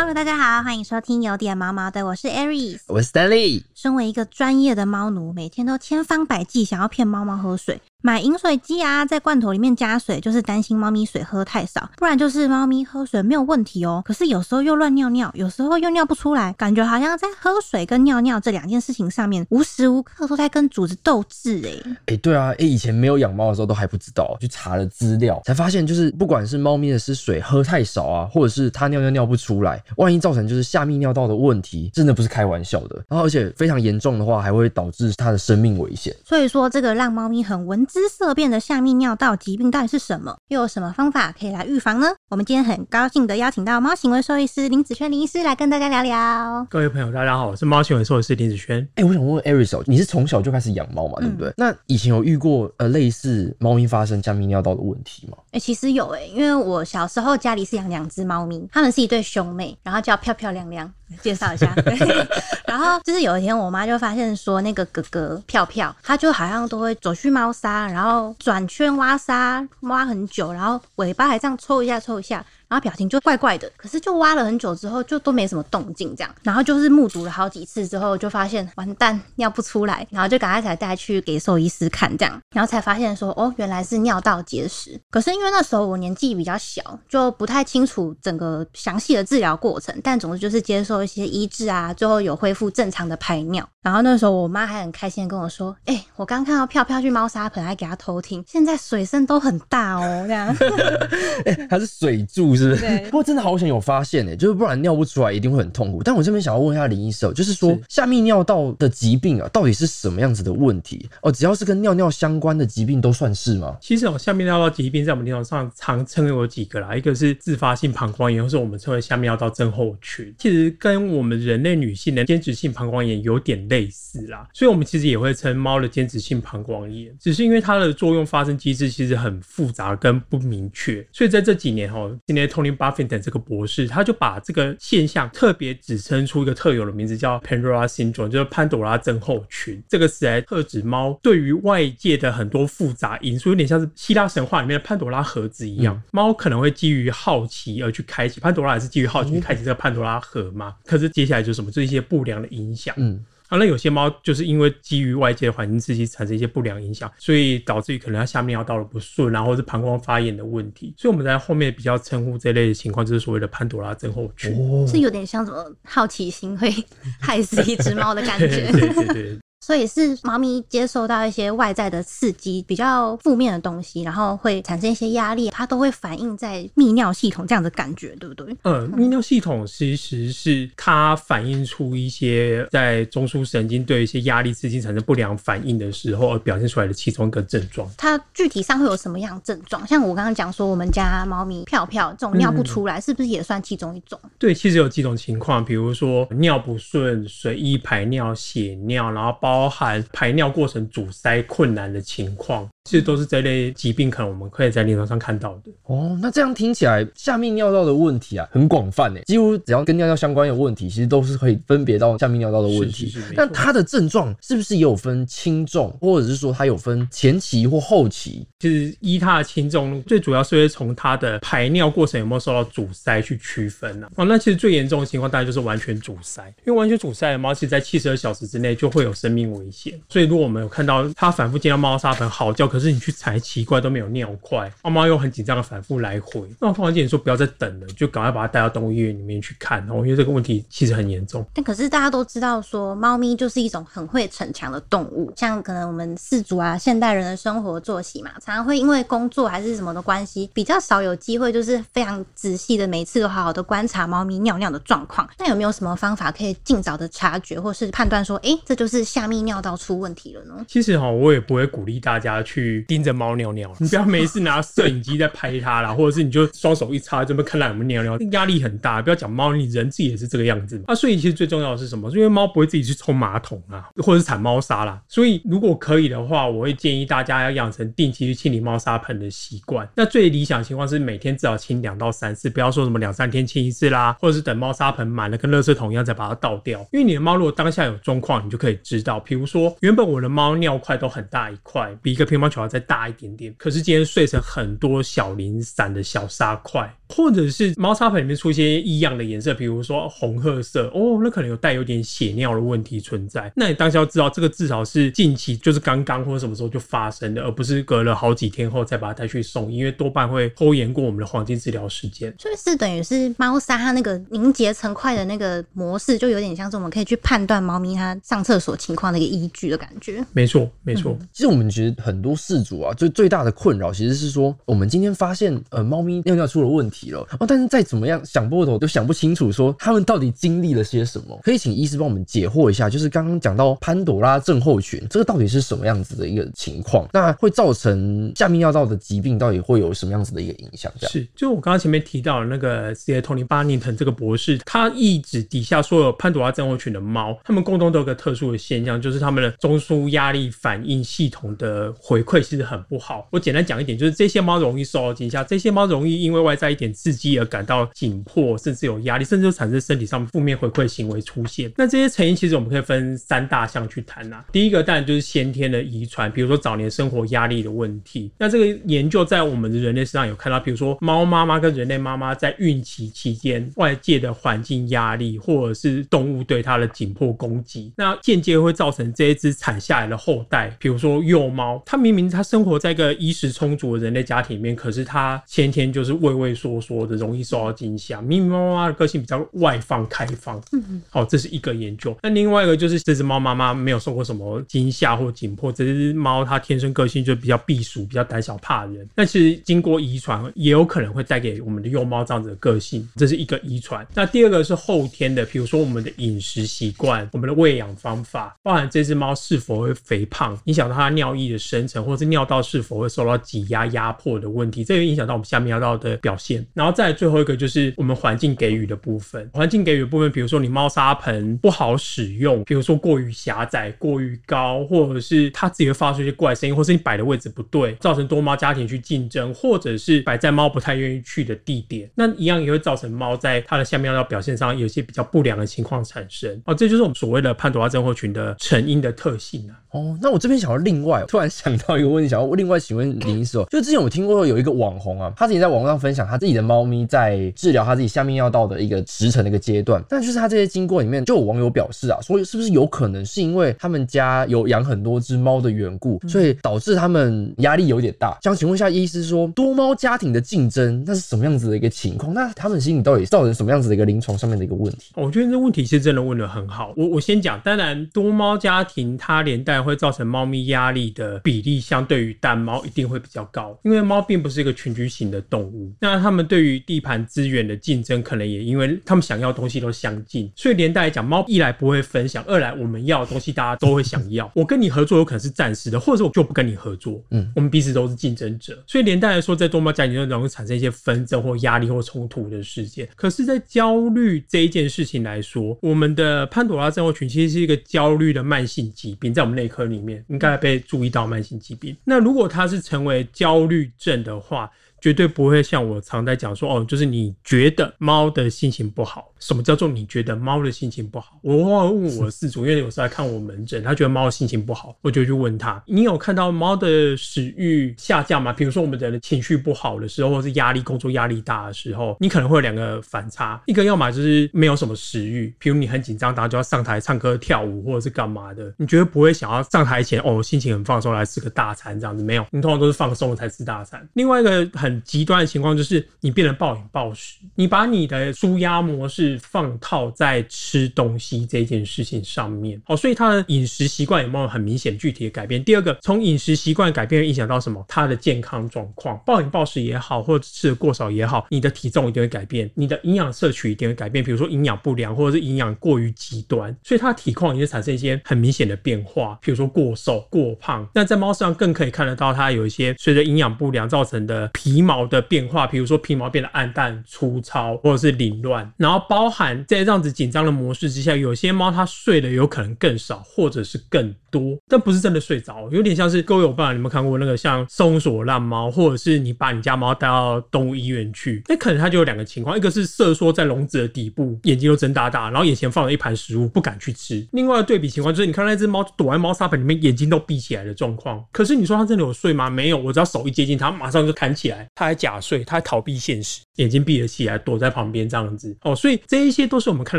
Hello，大家好，欢迎收听有点毛毛的，我是 Aries。我是 Stanley。身为一个专业的猫奴，每天都千方百计想要骗猫猫喝水，买饮水机啊，在罐头里面加水，就是担心猫咪水喝太少，不然就是猫咪喝水没有问题哦，可是有时候又乱尿尿，有时候又尿不出来，感觉好像在喝水跟尿尿这两件事情上面，无时无刻都在跟主子斗智哎。哎、对啊，哎、以前没有养猫的时候都还不知道，去查了资料才发现，就是不管是猫咪的是水喝太少啊，或者是它尿尿尿不出来，万一造成就是下泌尿道的问题，真的不是开玩笑的。然后而且非常严重的话，还会导致它的生命危险。所以说，这个让猫咪很闻之色变的下泌尿道疾病到底是什么？又有什么方法可以来预防呢？我们今天很高兴的邀请到猫行为兽医师林子轩林医师来跟大家聊聊。各位朋友，大家好，我是猫行为兽医师林子轩。哎、我想问问 Aris 哦，你是从小就开始养猫嘛，对不对？那以前有遇过呃类似猫咪发生下泌尿道的问题吗？哎、其实有哎、因为我小时候家里是养两只猫咪，它们是一对兄妹，然后叫漂漂亮亮。介绍一下，对 然后就是有一天，我妈就发现说，那个哥哥漂漂，他就好像都会走去猫砂，然后转圈挖沙，挖很久，然后尾巴还这样抽一下抽一下，然后表情就怪怪的。可是就挖了很久之后，就都没什么动静，这样。然后就是目睹了好几次之后，就发现完蛋，尿不出来，然后就赶快才带去给兽医师看，这样，然后才发现说，哦，原来是尿道结石。可是因为那时候我年纪比较小，就不太清楚整个详细的治疗过程，但总之就是接受一些医治啊，最后有恢复正常的排尿。然后那时候我妈还很开心的跟我说：“哎、我刚看到飘飘去猫砂盆，还给她偷听，现在水声都很大哦。”这样。哎、它是水柱是不是？不过真的好想有发现哎，就是不然尿不出来一定会很痛苦。但我这边想要问一下林医生哦，就是说是下泌尿道的疾病啊，到底是什么样子的问题？哦，只要是跟尿尿相关的疾病都算是吗？其实哦，下泌尿道疾病在我们临床上常称有几个啦，一个是自发性膀胱炎，或是我们称为下泌尿道症候群，其实跟我们人类女性的间质性膀胱炎有点类似啦，所以我们其实也会称猫的间质性膀胱炎，只是因为它的作用发生机制其实很复杂跟不明确，所以在这几年哦，今天 Tony Buffington 这个博士他就把这个现象特别指称出一个特有的名字，叫 Pandora syndrome，就是潘朵拉症候群。这个词来特指猫对于外界的很多复杂因素，有点像是希腊神话里面的潘朵拉盒子一样。猫可能会基于好奇而去开启，潘朵拉也是基于好奇去开启这个潘朵拉盒嘛。可是接下来就是什么？就是一些不良的影响。嗯，啊，那有些猫就是因为基于外界的环境刺激产生一些不良影响，所以导致于可能它下面尿道的不顺然后是膀胱发炎的问题。所以我们在后面比较称呼这类的情况，就是所谓的潘多拉症候群。哦，是有点像什么好奇心会 害死一只猫的感觉。对 对对，所以是猫咪接受到一些外在的刺激，比较负面的东西，然后会产生一些压力，它都会反映在泌尿系统这样的感觉，对不对？呃，泌尿系统其实是它反映出一些在中枢神经对一些压力刺激产生不良反应的时候而表现出来的其中一个症状。它具体上会有什么样症状？像我刚刚讲说，我们家猫咪票票这种尿不出来，是不是也算其中一种？对，其实有几种情况，比如说尿不顺、随意排尿、血尿，然后包包含排尿过程阻塞困难的情况，其实都是这类疾病可能我们可以在临床上看到的。哦，那这样听起来下泌尿道的问题啊，很广泛诶，几乎只要跟尿尿相关有问题，其实都是可以分别到下泌尿道的问题。是是是没错那它的症状是不是也有分轻重，或者是说它有分前期或后期？其实依它的轻重，最主要是会从它的排尿过程有没有受到阻塞去区分呢、啊。哦，那其实最严重的情况当然就是完全阻塞，因为完全阻塞的猫，其实在七十二小时之内就会有生命危险。所以如果我们有看到它反复见到猫砂盆嚎叫，可是你去踩奇怪都没有尿块，猫猫又很紧张的反复来回，那我突然间说不要再等了，就赶快把它带到动物医院里面去看哦，因为这个问题其实很严重。但可是大家都知道说，猫咪就是一种很会逞强的动物。像可能我们饲主啊，现代人的生活作息嘛，常常会因为工作还是什么的关系，比较少有机会，就是非常仔细的每次都好好的观察猫咪尿尿的状况。那有没有什么方法可以尽早的察觉，或是判断说，诶，这就是下泌尿道出问题了呢？其实哈，我也不会鼓励大家去去盯着猫尿尿，你不要没事拿摄影机在拍它啦，或者是你就双手一插，这边看它有没有尿尿，压力很大。不要讲猫，你人自己也是这个样子嘛。啊，所以其实最重要的是什么？因为猫不会自己去冲马桶啊，或者是铲猫砂啦。所以如果可以的话，我会建议大家要养成定期去清理猫砂盆的习惯。那最理想情况是每天至少清两到三次，不要说什么两三天清一次啦，或者是等猫砂盆满了跟垃圾桶一样再把它倒掉。因为你的猫如果当下有状况，你就可以知道，比如说原本我的猫尿块都很大一块，比一个乒乓球要再大一点点，可是今天碎成很多小零散的小沙块，或者是猫砂盆里面出一些异样的颜色，比如说红褐色，哦，那可能有带有点血尿的问题存在。那你当下要知道，这个至少是近期就是刚刚或者什么时候就发生的，而不是隔了好几天后再把它带去送，因为多半会拖延过我们的黄金治疗时间。所以是等于是猫砂它那个凝结成块的那个模式，就有点像是我们可以去判断猫咪它上厕所情况的一个依据的感觉。没错，没错。其实我们觉得很多事主啊，最最大的困扰其实是说，我们今天发现呃猫咪尿尿出了问题了，哦，但是再怎么样想破头都想不清楚，说他们到底经历了些什么。可以请医师帮我们解惑一下，就是刚刚讲到潘朵拉症候群，这个到底是什么样子的一个情况？那会造成下泌尿道的疾病，到底会有什么样子的一个影响？这样是，就我刚刚前面提到的那个 C. A. Tony Barnington 这个博士，他一直底下所有潘朵拉症候群的猫，它们共同都有个特殊的现象，就是它们的中枢压力反应系统的回馈其实很不好。我简单讲一点，就是这些猫容易受到惊吓，这些猫容易因为外在一点刺激而感到紧迫，甚至有压力，甚至产生身体上负面回馈行为出现。那这些成因其实我们可以分三大项去谈呐。第一个当然就是先天的遗传，比如说早年生活压力的问题。那这个研究在我们的人类身上有看到，比如说猫妈妈跟人类妈妈在孕期期间外界的环境压力，或者是动物对它的紧迫攻击，那间接会造成这一只产下来的后代，比如说幼猫，它明明它生活在一个衣食充足的人类家庭里面，可是他先天就是畏畏缩缩的，容易受到惊吓。咪咪猫妈妈的个性比较外放开放，嗯，好，这是一个研究。那另外一个就是这只猫妈妈没有受过什么惊吓或紧迫，这只猫它天生个性就比较避暑、比较胆小怕人。那其实经过遗传，也有可能会带给我们的幼猫这样子的个性，这是一个遗传。那第二个是后天的，比如说我们的饮食习惯、我们的喂养方法，包含这只猫是否会肥胖，影响到它尿液的生成，或是尿道是否会受到挤压压迫的问题，这个影响到我们下面尿道的表现。然后再最后一个就是我们环境给予的部分，环境给予的部分，比如说你猫砂盆不好使用，比如说过于狭窄、过于高，或者是它自己会发出一些怪声音，或是你摆的位置不对，造成多猫家庭去竞争，或者是摆在猫不太愿意去的地点，那一样也会造成猫在它的下面尿道表现上有一些比较不良的情况产生。哦，这就是我们所谓的潘多拉症候群的成因的特性啊。哦，那我这边想要另外突然想到一个问题，想要另外请问林医师哦，就之前我听过有一个网红啊，他自己在网络上分享他自己的猫咪在治疗他自己下面要到的一个时辰的一个阶段，但就是他这些经过里面，就有网友表示啊，说是不是有可能是因为他们家有养很多只猫的缘故，所以导致他们压力有点大。想请问一下医师，说多猫家庭的竞争那是什么样子的一个情况？那他们心里到底造成什么样子的一个临床上面的一个问题？我觉得这问题是真的问的很好。我我先讲，当然多猫家庭它连带会造成猫咪压力的比例，相对于单猫一定会比较高，因为猫并不是一个群居型的动物。那他们对于地盘资源的竞争，可能也因为他们想要的东西都相近，所以连带来讲，猫一来不会分享，二来我们要的东西大家都会想要。我跟你合作有可能是暂时的，或者是我就不跟你合作。嗯，我们彼此都是竞争者，所以连带来说，在多猫家庭中容易产生一些纷争或压力或冲突的事件。可是，在焦虑这一件事情来说，我们的潘朵拉症候群其实是一个焦虑的慢性疾病，在我们内科里面应该被注意到慢性疾病。那如果他是成为焦虑症的话，绝对不会像我常在讲说，哦，就是你觉得猫的心情不好。什么叫做你觉得猫的心情不好？我往往问我的饲主，因为有时候来看我门诊，他觉得猫的心情不好，我就去问他：你有看到猫的食欲下降吗？比如说我们人的情绪不好的时候，或是压力、工作压力大的时候，你可能会有两个反差：一个要么就是没有什么食欲，比如你很紧张，然后就要上台唱歌、跳舞，或者是干嘛的，你绝对不会想要上台前哦，心情很放松来吃个大餐这样子，没有，你通常都是放松了才吃大餐。另外一个很极端的情况就是你变得暴饮暴食，你把你的舒压模式。放套在吃东西这件事情上面，好，所以他的饮食习惯有没有很明显具体的改变？第二个，从饮食习惯改变影响到什么？他的健康状况，暴饮暴食也好，或者吃的过少也好，你的体重一定会改变，你的营养摄取一定会改变。比如说营养不良，或者是营养过于极端，所以它体况也会产生一些很明显的变化，比如说过瘦、过胖。那在猫身上更可以看得到，它有一些随着营养不良造成的皮皮毛的变化，比如说皮毛变得暗淡、粗糙，或者是凌乱，然后包。含在这样子紧张的模式之下，有些猫它睡的有可能更少，或者是更多，但不是真的睡着，有点像是各位有办法，你们看过那个像松鼠烂猫，或者是你把你家猫带到动物医院去，那可能它就有两个情况，一个是瑟缩在笼子的底部，眼睛都睁大大，然后眼前放了一盘食物不敢去吃；另外的对比情况就是你看那只猫躲在猫砂盆里面，眼睛都闭起来的状况。可是你说它真的有睡吗？没有，我只要手一接近它，马上就弹起来，它还假睡，它还逃避现实，眼睛闭了起来，躲在旁边这样子。哦，所以这一些都是我们看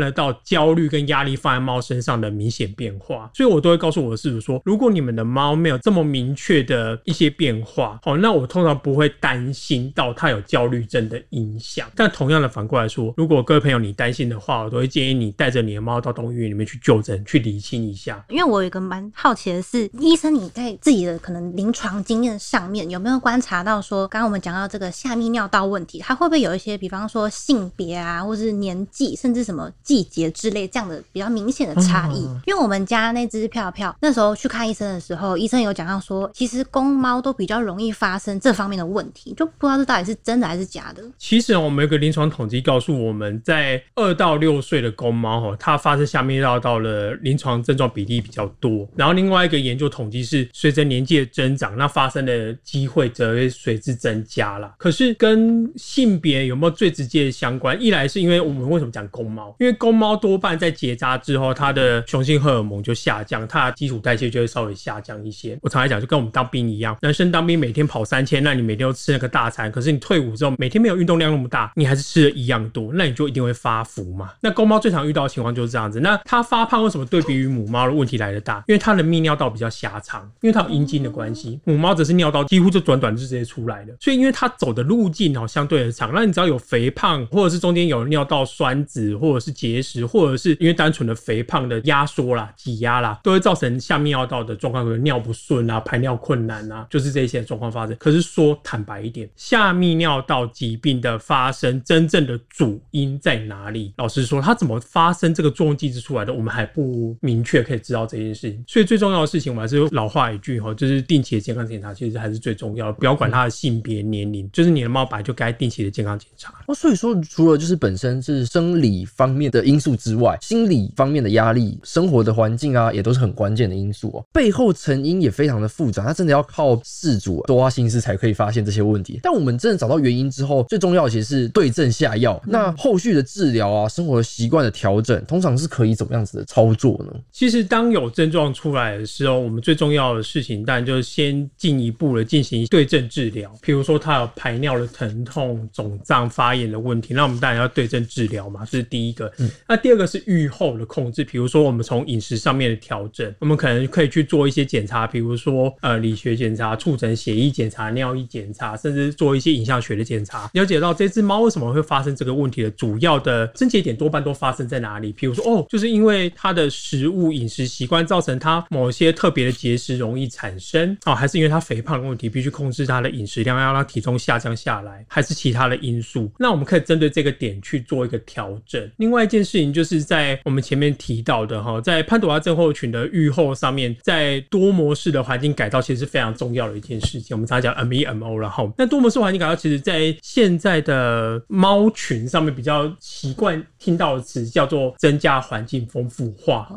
得到焦虑跟压力放在猫身上的明显变化。所以我都会告诉我的饲主说，如果你们的猫没有这么明确的一些变化，哦，那我通常不会担心到它有焦虑症的影响。但同样的反过来说，如果各位朋友你担心的话，我都会建议你带着你的猫到动物医院里面去就诊，去理清一下。因为我有一个蛮好奇的是，医生你在自己的可能临床经验上面有没有观察到说，刚刚我们讲到这个下泌尿道问题，它会不会有一些，比方说性别啊，或是年纪，甚至什么季节之类这样的比较明显的差异？因为我们家那只票票那时候去看医生的时候，医生有讲到说，其实公猫都比较容易发生这方面的问题，就不知道这到底是真的还是假的。其实我们有个临床统计告诉我们，在二到六岁的公猫哈，它发生下面尿道的临床症状比例比较多。然后另外一个研究统计是，随着年纪的增长，那发生的机会则会随之增加了。可是跟性别有没有最直接的相关？一来是因为我们为什么讲公猫？因为公猫多半在结扎之后，它的雄性荷尔蒙就下降，它的基础代谢就会稍微下降一些。我常来讲，就跟我们当兵一样，男生当兵每天跑三千，那你每天都吃那个大餐，可是你退伍之后每天没有运动量那么大，你还是吃的一样多，那你就一定会发福嘛。那公猫最常遇到的情况就是这样子。那它发胖为什么对比于母猫的问题来的大？因为它的泌尿道比较狭长，因为它有阴茎的关系。母猫则是尿道几乎就短短就直接出来了，所以因为它走的路径哦相对的长，那你只要有肥胖，或者是中间有尿道栓子，或者是结石，或者是因为单纯的肥胖的压缩啦、挤压啦，都会造成下泌尿道的状况，比如尿不顺啊、排尿困难啊，就是这些状况发生。可是说坦白一点，下泌尿道疾病的发生真正的主因在哪里？老实说，它怎么发生这个作用机制出来的，我们还不明确可以知道这件事情。所以最重要的事情，我还是老话一句哈，就是定期的健康检查，其实还是最重要的。不要管它的性别、年龄，就是你的猫本来就该定期的健康检查。哦，所以说除了就是本身是生理方面的因素之外，心理方面的压力、生活的环境啊，也都是很关键的因素哦。背后成因也非常的复杂，它真的要靠事主多花心思才可以发现这些问题。但我们真的找到原因之后，最重要的其实是对症下药。那后续的治疗啊，生活习惯的调整，通常是可以怎么样子的操作呢？其实当有症状出来的时候，我们最重要的事情，当然就是先进一步的进行对症治疗。比如说他有排尿的疼痛、肿胀、发炎的问题，那我们当然要对症治疗嘛，这是第一个。嗯那第二个是愈后的控制，比如说我们从饮食上面的调整，我们可能可以去做一些检查，比如说呃理学检查、触诊血液检查、尿液检查，甚至做一些影像学的检查，了解到这只猫为什么会发生这个问题的主要的症结点多半都发生在哪里。比如说哦，就是因为它的食物饮食习惯造成它某些特别的结石容易产生哦，还是因为它肥胖的问题，必须控制它的饮食量，要让体重下降下来，还是其他的因素？那我们可以针对这个点去做一个调整。另外一件事情就是在我们前面提到的哈，在潘朵拉症候群的预后上面，在多模式的环境改造其实是非常重要的一件事情。我们常常讲 M E M O，然后那多模式环境改造，其实在现在的猫群上面比较习惯听到的词叫做增加环境丰富化。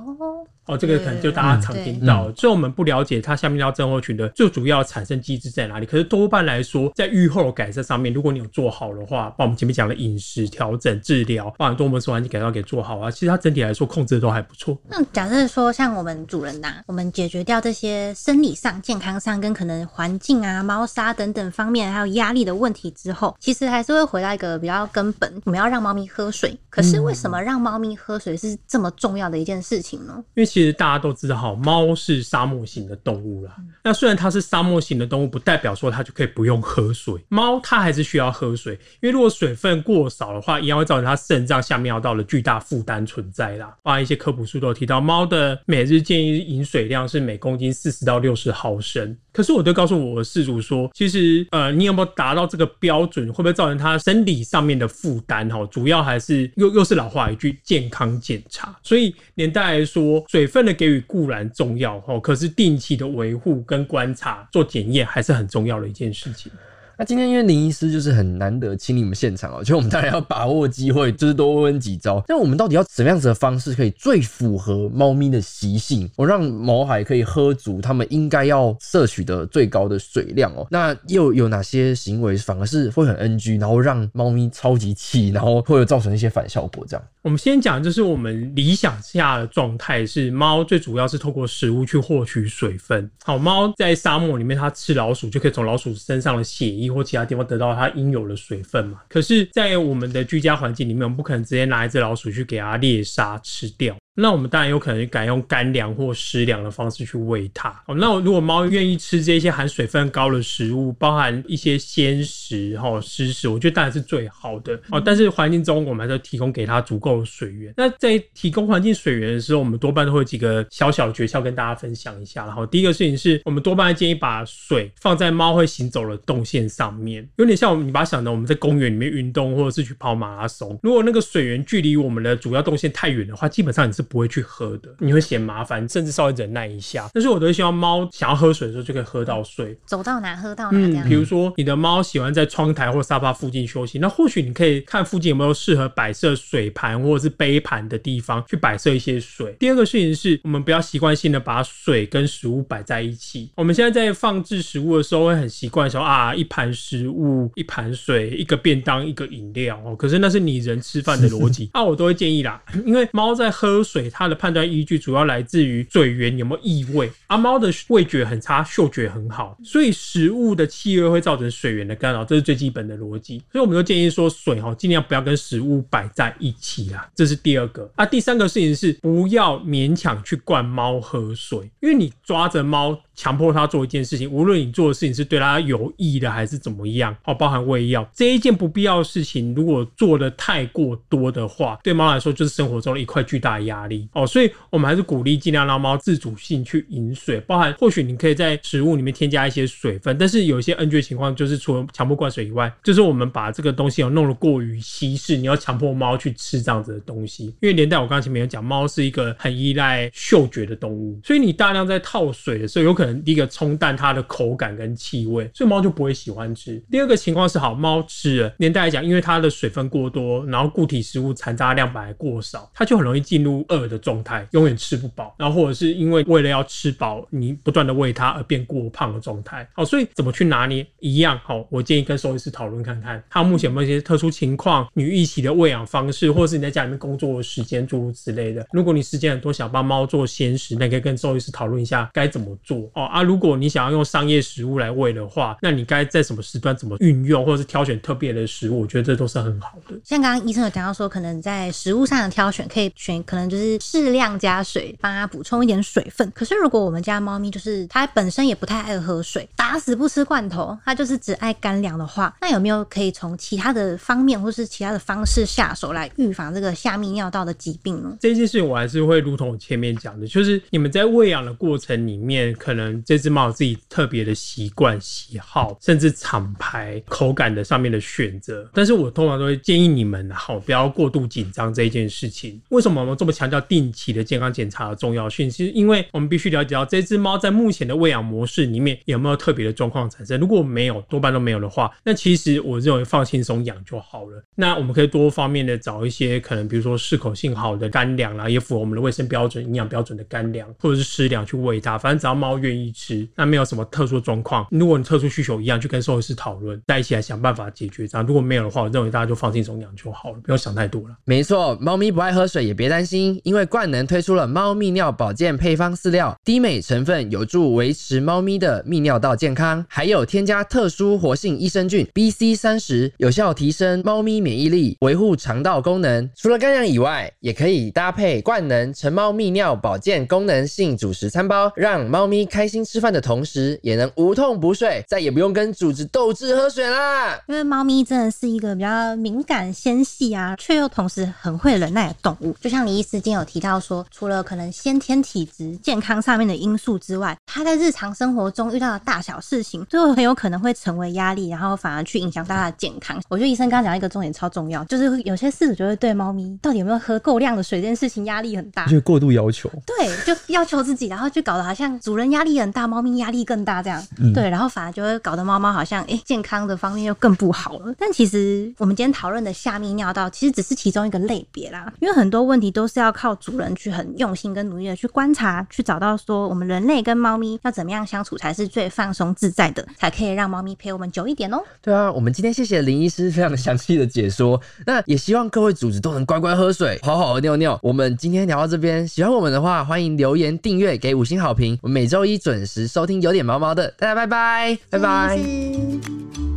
哦，这个可能就大家常听到，所以我们不了解它下面尿症候群的最主要产生机制在哪里。可是多半来说，在愈后改善上面，如果你有做好的话，把我们前面讲的饮食调整、治疗，把多模式环境改造给做好啊，其实它整体来说控制的都还不错。那假设说，像我们主人呐，我们解决掉这些生理上、健康上跟可能环境啊、猫砂等等方面还有压力的问题之后，其实还是会回到一个比较根本，我们要让猫咪喝水。可是为什么让猫咪喝水是这么重要的一件事情呢？因为其实大家都知道，哈，猫是沙漠型的动物啦。那虽然它是沙漠型的动物，不代表说它就可以不用喝水。猫它还是需要喝水，因为如果水分过少的话，一样会造成它肾脏下面要到了巨大负担存在啦。包含一些科普书都有提到，猫的每日建议饮水量是每公斤四十到六十毫升。可是我都告诉我的饲主说，其实呃，你有没有达到这个标准，会不会造成他生理上面的负担？哈，主要还是又又是老话一句，健康检查。所以连带来说，水分的给予固然重要，哈，可是定期的维护跟观察、做检验还是很重要的一件事情。那今天因为林医师就是很难得请你们现场哦，就我们当然要把握机会，就是多问几招。那我们到底要怎么样子的方式可以最符合猫咪的习性，我让毛孩可以喝足它们应该要摄取的最高的水量哦？那又有哪些行为反而是会很 NG，然后让猫咪超级气，然后会有造成一些反效果这样？我们先讲，就是我们理想下的状态是猫最主要是透过食物去获取水分。好，猫在沙漠里面它吃老鼠就可以从老鼠身上的血液或其他地方得到它应有的水分嘛。可是，在我们的居家环境里面，我们不可能直接拿一只老鼠去给它猎杀吃掉。那我们当然有可能改用干粮或湿粮的方式去喂它。哦，那如果猫愿意吃这些含水分高的食物，包含一些鲜食、哈湿食，我觉得当然是最好的。哦，但是环境中我们还是要提供给它足够的水源。那在提供环境水源的时候，我们多半都会有几个小小诀窍跟大家分享一下。然后第一个事情是我们多半建议把水放在猫会行走的动线上面，有点像我们你把它想的我们在公园里面运动或者是去跑马拉松。如果那个水源距离我们的主要动线太远的话，基本上你是不会去喝的，你会嫌麻烦，甚至稍微忍耐一下。但是我都希望猫想要喝水的时候就可以喝到水。走到哪喝到哪嗯。比如说你的猫喜欢在窗台或沙发附近休息，那或许你可以看附近有没有适合摆设水盘或者是杯盘的地方去摆设一些水。第二个事情是我们不要习惯性的把水跟食物摆在一起。我们现在在放置食物的时候会很习惯说啊，一盘食物，一盘水，一个便当，一个饮料哦。可是那是你人吃饭的逻辑。啊我都会建议啦，因为猫在喝水，水它的判断依据主要来自于水源有没有异味。啊，猫的味觉很差，嗅觉很好，所以食物的气味会造成水源的干扰，这是最基本的逻辑。所以我们都建议说，水哈尽量不要跟食物摆在一起啦，这是第二个。啊，第三个事情是不要勉强去灌猫喝水，因为你抓着猫。强迫他做一件事情，无论你做的事情是对他有益的还是怎么样，哦，包含喂药这一件不必要的事情，如果做的太过多的话，对猫来说就是生活中的一块巨大压力哦。所以我们还是鼓励尽量让猫自主性去饮水，包含或许你可以在食物里面添加一些水分，但是有一些 NG 情况就是除了强迫灌水以外，就是我们把这个东西哦弄得过于稀释，你要强迫猫去吃这样子的东西，因为连带我刚刚前面有讲，猫是一个很依赖嗅觉的动物，所以你大量在套水的时候，有可能。第一个冲淡它的口感跟气味，所以猫就不会喜欢吃。第二个情况是，好猫吃了，年代来讲，因为它的水分过多，然后固体食物残渣量本来过少，它就很容易进入饿的状态，永远吃不饱。然后或者是因为为了要吃饱，你不断的喂它而变过胖的状态。好，所以怎么去拿捏一样好，我建议跟兽医师讨论看看，他目前有没有一些特殊情况，你预期的喂养方式，或者是你在家里面工作的时间诸如此类的。如果你时间很多，想帮猫做鲜食，那可以跟兽医师讨论一下该怎么做哦。啊，如果你想要用商业食物来喂的话，那你该在什么时段怎么运用，或者是挑选特别的食物，我觉得这都是很好的。像刚刚医生有讲到说，可能在食物上的挑选，可以选可能就是适量加水，帮它补充一点水分。可是如果我们家猫咪就是它本身也不太爱喝水，打死不吃罐头，它就是只爱干粮的话，那有没有可以从其他的方面或是其他的方式下手来预防这个下泌尿道的疾病呢？这件事情我还是会如同我前面讲的，就是你们在喂养的过程里面，可能这只猫自己特别的习惯、喜好，甚至厂牌、口感的上面的选择。但是我通常都会建议你们，好不要过度紧张这一件事情。为什么我们这么强调定期的健康检查的重要性？其实因为我们必须了解到这只猫在目前的喂养模式里面有没有特别的状况产生。如果没有，多半都没有的话，那其实我认为放轻松养就好了。那我们可以多方面的找一些可能，比如说适口性好的干粮啦，也符合我们的卫生标准、营养标准的干粮，或者是湿粮去喂它。反正只要猫愿意吃，那没有什么特殊状况。如果你特殊需求一样，去跟兽医师讨论，在一起来想办法解决。这样如果没有的话，我认为大家就放心松养就好了，不要想太多了。没错，猫咪不爱喝水也别担心，因为冠能推出了猫泌尿保健配方饲料，低镁成分有助维持猫咪的泌尿道健康，还有添加特殊活性益生菌 B C 三十，有效提升猫咪免疫力，维护肠道功能。除了干粮以外，也可以搭配冠能成猫泌尿保健功能性主食餐包，让猫咪开心吃饭的同时，也能无痛补水，再也不用跟主子斗智喝水啦。因为猫咪真的是一个比较敏感、纤细啊，却又同时很会忍耐的动物。就像李医师经有提到说，除了可能先天体质、健康上面的因素之外，他在日常生活中遇到的大小事情，最后很有可能会成为压力，然后反而去影响到他的健康。我觉得医生刚刚讲一个重点超重要，就是有些饲主就会对猫咪到底有没有喝够量的水这件事情压力很大就。是过度要求。对，就要求自己，然后就搞得好像主人压力很大，猫咪压力更大这样。嗯对，然后反而就会搞得猫猫好像诶、健康的方面又更不好了。但其实我们今天讨论的下泌尿道其实只是其中一个类别啦，因为很多问题都是要靠主人去很用心跟努力的去观察，去找到说我们人类跟猫咪要怎么样相处才是最放松自在的，才可以让猫咪陪我们久一点哦。对啊，我们今天谢谢林医师非常的详细的解说，那也希望各位主子都能乖乖喝水，好好的尿尿。我们今天聊到这边，喜欢我们的话，欢迎留言、订阅、给五星好评。我们每周一准时收听有点毛毛的，大家拜拜，拜拜。